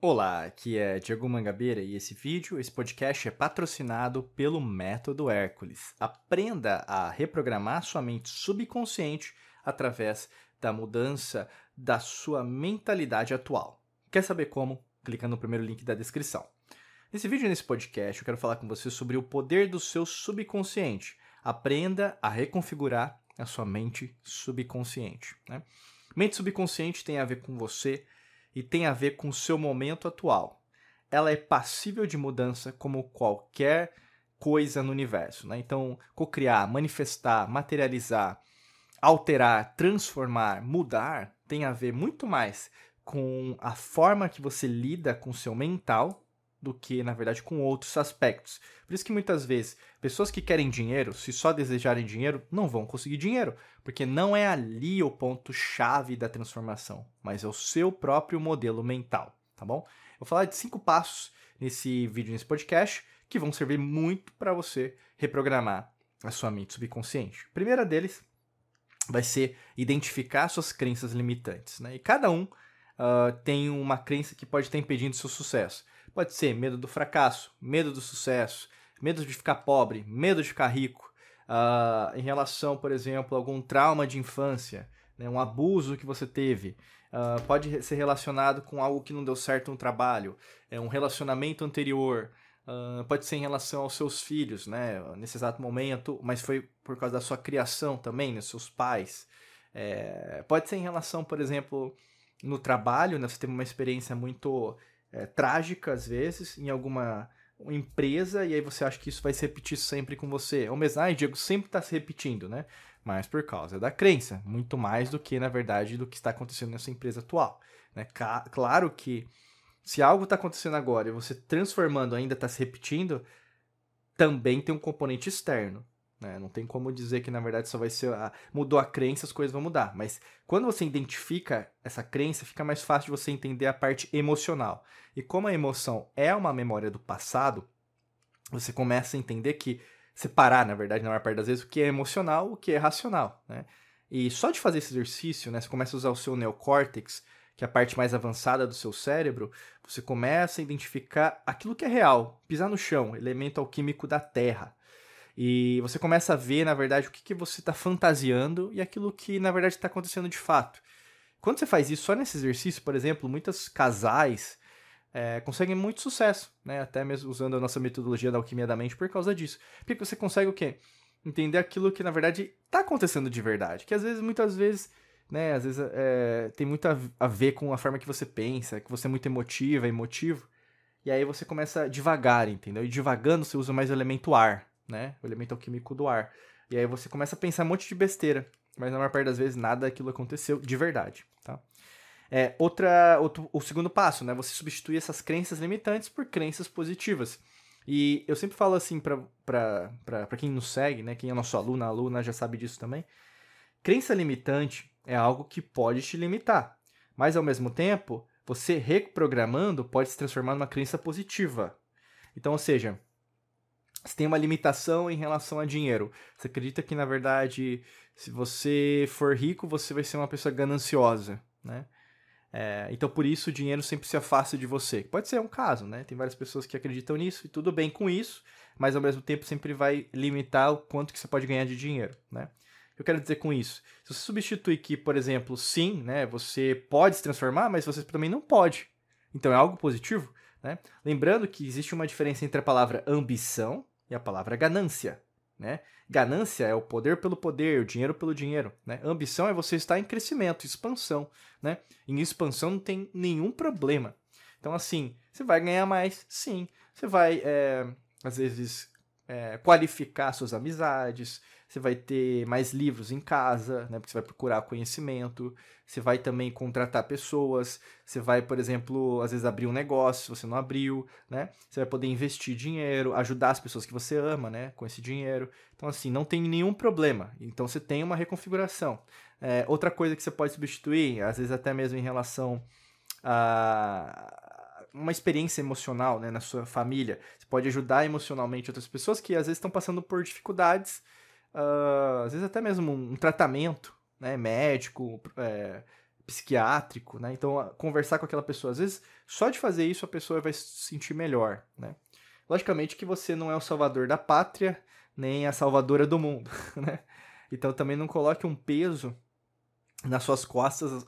Olá, aqui é Diego Mangabeira e esse vídeo, esse podcast é patrocinado pelo Método Hércules. Aprenda a reprogramar sua mente subconsciente através da mudança da sua mentalidade atual. Quer saber como? Clica no primeiro link da descrição. Nesse vídeo e nesse podcast eu quero falar com você sobre o poder do seu subconsciente. Aprenda a reconfigurar a sua mente subconsciente. Né? Mente subconsciente tem a ver com você e tem a ver com o seu momento atual. Ela é passível de mudança como qualquer coisa no universo. Né? Então, cocriar, manifestar, materializar, alterar, transformar, mudar tem a ver muito mais com a forma que você lida com o seu mental do que, na verdade, com outros aspectos. Por isso que muitas vezes pessoas que querem dinheiro, se só desejarem dinheiro, não vão conseguir dinheiro, porque não é ali o ponto chave da transformação, mas é o seu próprio modelo mental, tá bom? Eu vou falar de cinco passos nesse vídeo, nesse podcast, que vão servir muito para você reprogramar a sua mente subconsciente. A primeira deles vai ser identificar suas crenças limitantes, né? E cada um uh, tem uma crença que pode estar impedindo seu sucesso. Pode ser medo do fracasso, medo do sucesso, medo de ficar pobre, medo de ficar rico, uh, em relação, por exemplo, a algum trauma de infância, né, um abuso que você teve. Uh, pode ser relacionado com algo que não deu certo no trabalho, é um relacionamento anterior, uh, pode ser em relação aos seus filhos, né, nesse exato momento, mas foi por causa da sua criação também, né, seus pais. É, pode ser em relação, por exemplo, no trabalho, né, você teve uma experiência muito é, trágica às vezes em alguma empresa e aí você acha que isso vai se repetir sempre com você. O mesmo, ah, Diego sempre está se repetindo, né? Mas por causa da crença, muito mais do que, na verdade, do que está acontecendo nessa empresa atual. Né? Claro que se algo está acontecendo agora e você transformando ainda está se repetindo, também tem um componente externo. Né? Não tem como dizer que na verdade só vai ser. Ah, mudou a crença, as coisas vão mudar. Mas quando você identifica essa crença, fica mais fácil de você entender a parte emocional. E como a emoção é uma memória do passado, você começa a entender que separar, na verdade, na maior parte das vezes, o que é emocional o que é racional. Né? E só de fazer esse exercício, né, você começa a usar o seu neocórtex, que é a parte mais avançada do seu cérebro, você começa a identificar aquilo que é real, pisar no chão, elemento alquímico da terra. E você começa a ver, na verdade, o que, que você está fantasiando e aquilo que, na verdade, está acontecendo de fato. Quando você faz isso só nesse exercício, por exemplo, muitos casais é, conseguem muito sucesso, né? Até mesmo usando a nossa metodologia da alquimia da mente por causa disso. Porque você consegue o quê? Entender aquilo que, na verdade, está acontecendo de verdade. Que às vezes, muitas vezes, né? Às vezes é, tem muito a ver com a forma que você pensa, que você é muito emotiva, emotivo. E aí você começa devagar, entendeu? E devagando você usa mais o elemento ar né? O elemento alquímico do ar. E aí você começa a pensar um monte de besteira, mas na maior parte das vezes nada daquilo aconteceu de verdade, tá? É, outra, outro, o segundo passo, né? Você substituir essas crenças limitantes por crenças positivas. E eu sempre falo assim para quem nos segue, né? Quem é nosso aluno, aluna já sabe disso também. Crença limitante é algo que pode te limitar, mas ao mesmo tempo, você reprogramando pode se transformar numa crença positiva. Então, ou seja, você tem uma limitação em relação a dinheiro. Você acredita que, na verdade, se você for rico, você vai ser uma pessoa gananciosa, né? É, então, por isso, o dinheiro sempre se afasta de você. Pode ser um caso, né? Tem várias pessoas que acreditam nisso e tudo bem com isso, mas ao mesmo tempo sempre vai limitar o quanto que você pode ganhar de dinheiro, né? Eu quero dizer com isso, se você substituir que, por exemplo, sim, né, você pode se transformar, mas você também não pode. Então é algo positivo, né? Lembrando que existe uma diferença entre a palavra ambição e a palavra ganância. Né? Ganância é o poder pelo poder, o dinheiro pelo dinheiro. Né? Ambição é você estar em crescimento, expansão. Né? Em expansão não tem nenhum problema. Então, assim, você vai ganhar mais, sim. Você vai, é, às vezes, é, qualificar suas amizades, você vai ter mais livros em casa, né, porque você vai procurar conhecimento, você vai também contratar pessoas, você vai, por exemplo, às vezes abrir um negócio se você não abriu, né? Você vai poder investir dinheiro, ajudar as pessoas que você ama, né, com esse dinheiro. Então, assim, não tem nenhum problema. Então, você tem uma reconfiguração. É, outra coisa que você pode substituir, às vezes até mesmo em relação a uma experiência emocional né, na sua família. Você pode ajudar emocionalmente outras pessoas que às vezes estão passando por dificuldades, uh, às vezes até mesmo um tratamento né, médico, é, psiquiátrico, né? Então, conversar com aquela pessoa, às vezes, só de fazer isso a pessoa vai se sentir melhor, né? Logicamente que você não é o salvador da pátria, nem a salvadora do mundo, né? Então também não coloque um peso nas suas costas,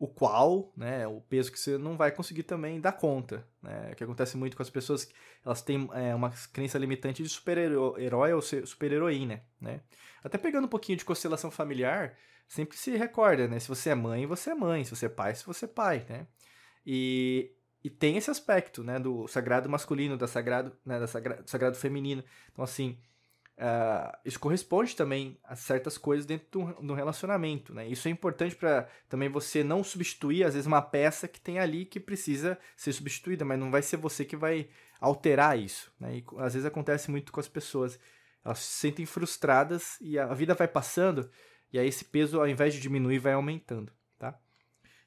o qual, né, o peso que você não vai conseguir também dar conta, né? O que acontece muito com as pessoas, elas têm é, uma crença limitante de super-herói ou super-heroína, né? Até pegando um pouquinho de constelação familiar, sempre se recorda, né? Se você é mãe, você é mãe, se você é pai, se você é pai, né? E e tem esse aspecto, né, do sagrado masculino, da sagrado, né, da sagra, do sagrado feminino. Então, assim, uh, isso corresponde também a certas coisas dentro do, do relacionamento, né? Isso é importante para também você não substituir, às vezes, uma peça que tem ali que precisa ser substituída, mas não vai ser você que vai alterar isso, né? E às vezes acontece muito com as pessoas. Elas se sentem frustradas e a vida vai passando e aí esse peso, ao invés de diminuir, vai aumentando.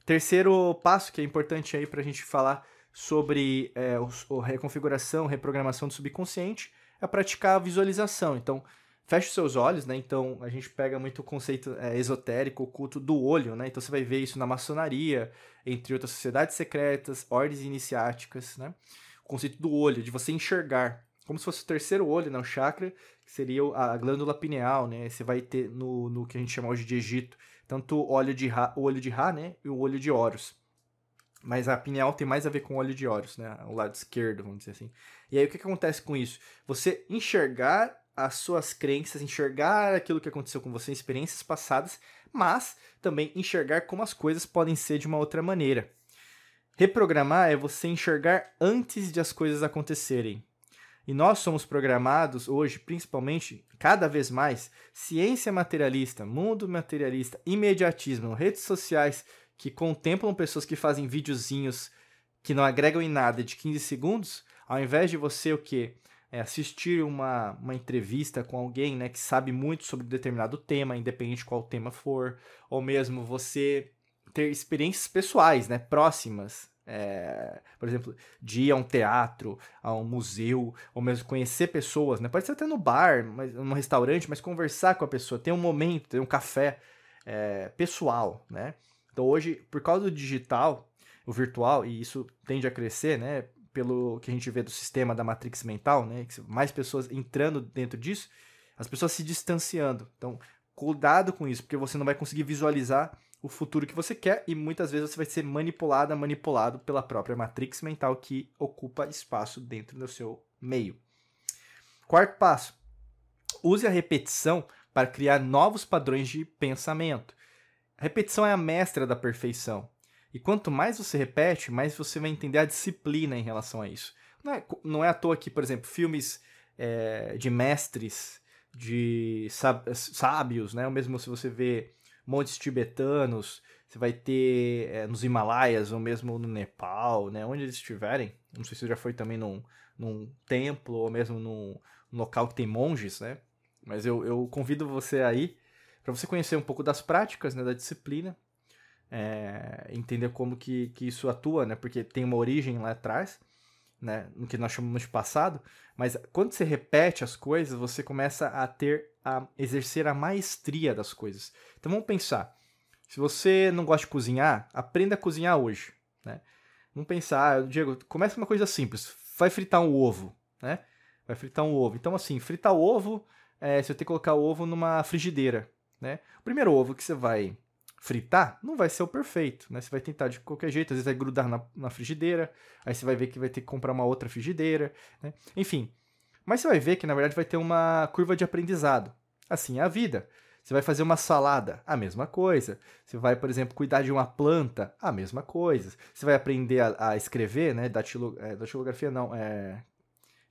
Terceiro passo que é importante aí para a gente falar sobre é, o, reconfiguração, reprogramação do subconsciente é praticar a visualização. Então, feche os seus olhos, né? Então, a gente pega muito o conceito é, esotérico, oculto do olho, né? Então, você vai ver isso na maçonaria, entre outras sociedades secretas, ordens iniciáticas, né? O conceito do olho, de você enxergar, como se fosse o terceiro olho, né? O chakra, que seria a glândula pineal, né? Você vai ter no, no que a gente chama hoje de Egito, tanto o olho de Ra, o olho de Ra, né, e o olho de Horus. Mas a pineal tem mais a ver com o olho de Horus, né, o lado esquerdo, vamos dizer assim. E aí o que, que acontece com isso? Você enxergar as suas crenças, enxergar aquilo que aconteceu com você, experiências passadas, mas também enxergar como as coisas podem ser de uma outra maneira. Reprogramar é você enxergar antes de as coisas acontecerem. E nós somos programados hoje, principalmente, cada vez mais, ciência materialista, mundo materialista, imediatismo, redes sociais que contemplam pessoas que fazem videozinhos que não agregam em nada de 15 segundos, ao invés de você o quê? É assistir uma, uma entrevista com alguém né, que sabe muito sobre determinado tema, independente qual tema for, ou mesmo você ter experiências pessoais, né, próximas, é, por exemplo, de ir a um teatro, a um museu, ou mesmo conhecer pessoas, né? Pode ser até no bar, mas, num restaurante, mas conversar com a pessoa, ter um momento, ter um café é, pessoal, né? Então hoje, por causa do digital, o virtual, e isso tende a crescer, né? Pelo que a gente vê do sistema da matrix mental, né? Mais pessoas entrando dentro disso, as pessoas se distanciando. Então, cuidado com isso, porque você não vai conseguir visualizar o futuro que você quer e muitas vezes você vai ser manipulada, manipulado pela própria matrix mental que ocupa espaço dentro do seu meio. Quarto passo: use a repetição para criar novos padrões de pensamento. A repetição é a mestra da perfeição. E quanto mais você repete, mais você vai entender a disciplina em relação a isso. Não é, não é à toa que, por exemplo, filmes é, de mestres, de sábios, né? ou mesmo se você vê montes tibetanos, você vai ter é, nos Himalaias ou mesmo no Nepal, né? Onde eles estiverem. Não sei se você já foi também num, num templo ou mesmo num, num local que tem monges, né? Mas eu, eu convido você aí para você conhecer um pouco das práticas, né? Da disciplina. É, entender como que, que isso atua, né? Porque tem uma origem lá atrás, né? No que nós chamamos de passado. Mas quando você repete as coisas, você começa a ter a exercer a maestria das coisas. Então vamos pensar. Se você não gosta de cozinhar, aprenda a cozinhar hoje, né? Vamos pensar, ah, Diego, começa uma coisa simples. Vai fritar um ovo, né? Vai fritar um ovo. Então assim, fritar o ovo, é, você ter que colocar o ovo numa frigideira, né? O primeiro ovo que você vai fritar não vai ser o perfeito, né? Você vai tentar de qualquer jeito, às vezes vai grudar na, na frigideira, aí você vai ver que vai ter que comprar uma outra frigideira, né? Enfim, mas você vai ver que na verdade vai ter uma curva de aprendizado. Assim é a vida. Você vai fazer uma salada, a mesma coisa. Você vai, por exemplo, cuidar de uma planta, a mesma coisa. Você vai aprender a, a escrever, né? Datilo, é, datilografia não, é...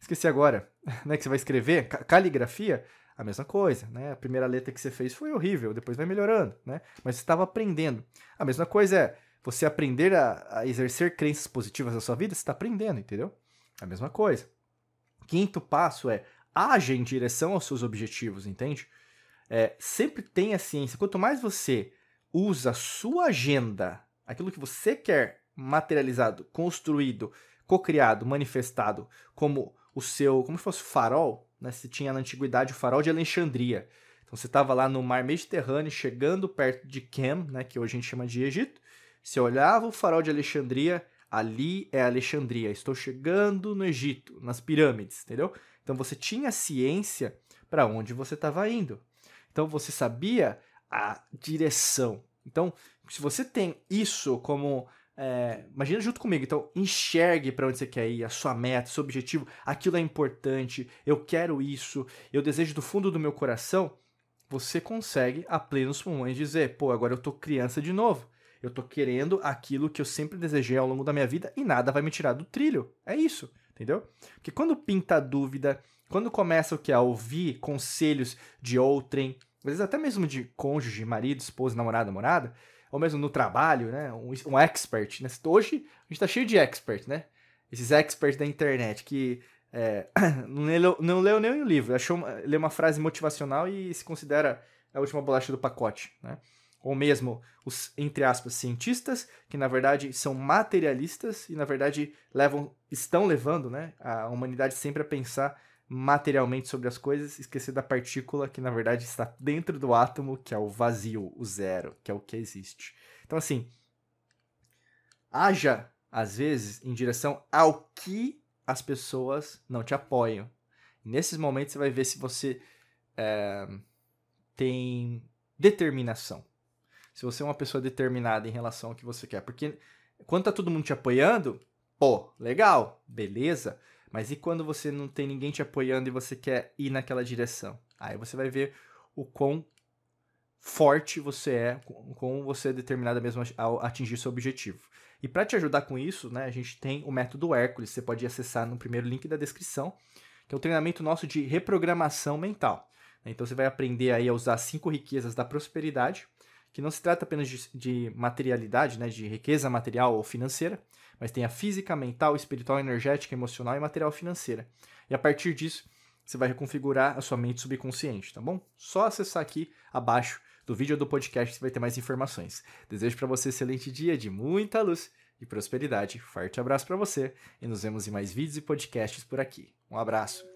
Esqueci agora, né? Que você vai escrever, caligrafia, a mesma coisa, né? A primeira letra que você fez foi horrível, depois vai melhorando, né? Mas você estava aprendendo. A mesma coisa é você aprender a, a exercer crenças positivas na sua vida, você está aprendendo, entendeu? A mesma coisa. Quinto passo é age em direção aos seus objetivos, entende? É, sempre tenha ciência. Quanto mais você usa a sua agenda, aquilo que você quer materializado, construído, cocriado, manifestado, como o seu, como se fosse farol, né? Se tinha na antiguidade o farol de Alexandria. Então você estava lá no mar Mediterrâneo, chegando perto de Kem, né, que hoje a gente chama de Egito, Você olhava o farol de Alexandria, ali é Alexandria, estou chegando no Egito, nas pirâmides, entendeu? Então você tinha ciência para onde você estava indo. Então você sabia a direção. Então, se você tem isso como é, imagina junto comigo, então enxergue para onde você quer ir, a sua meta, seu objetivo, aquilo é importante, eu quero isso, eu desejo do fundo do meu coração, você consegue a plenos pulmões dizer, pô, agora eu tô criança de novo. Eu tô querendo aquilo que eu sempre desejei ao longo da minha vida e nada vai me tirar do trilho. É isso, entendeu? Porque quando pinta dúvida, quando começa o que a ouvir conselhos de outrem, às vezes até mesmo de cônjuge, marido, esposa, namorada, namorada, ou mesmo no trabalho, né? Um, um expert, né? Hoje a gente tá cheio de expert, né? Esses experts da internet que é, não, leu, não leu o livro, achou leu uma frase motivacional e se considera a última bolacha do pacote, né? Ou mesmo os, entre aspas, cientistas, que na verdade são materialistas e na verdade levam, estão levando né, a humanidade sempre a pensar materialmente sobre as coisas, esquecer da partícula que na verdade está dentro do átomo, que é o vazio, o zero, que é o que existe. Então, assim, haja às vezes em direção ao que as pessoas não te apoiam. nesses momentos você vai ver se você é, tem determinação. Se você é uma pessoa determinada em relação ao que você quer. Porque quando tá todo mundo te apoiando, pô, legal, beleza. Mas e quando você não tem ninguém te apoiando e você quer ir naquela direção? Aí você vai ver o quão forte você é, com você é determinada mesmo ao atingir seu objetivo. E para te ajudar com isso, né, a gente tem o método Hércules, você pode acessar no primeiro link da descrição, que é um treinamento nosso de reprogramação mental. Então você vai aprender aí a usar cinco riquezas da prosperidade, que não se trata apenas de, de materialidade, né, de riqueza material ou financeira, mas tem a física, mental, espiritual, energética, emocional e material financeira. E a partir disso, você vai reconfigurar a sua mente subconsciente, tá bom? Só acessar aqui abaixo do vídeo do podcast você vai ter mais informações. Desejo para você um excelente dia de muita luz e prosperidade. Forte abraço para você e nos vemos em mais vídeos e podcasts por aqui. Um abraço.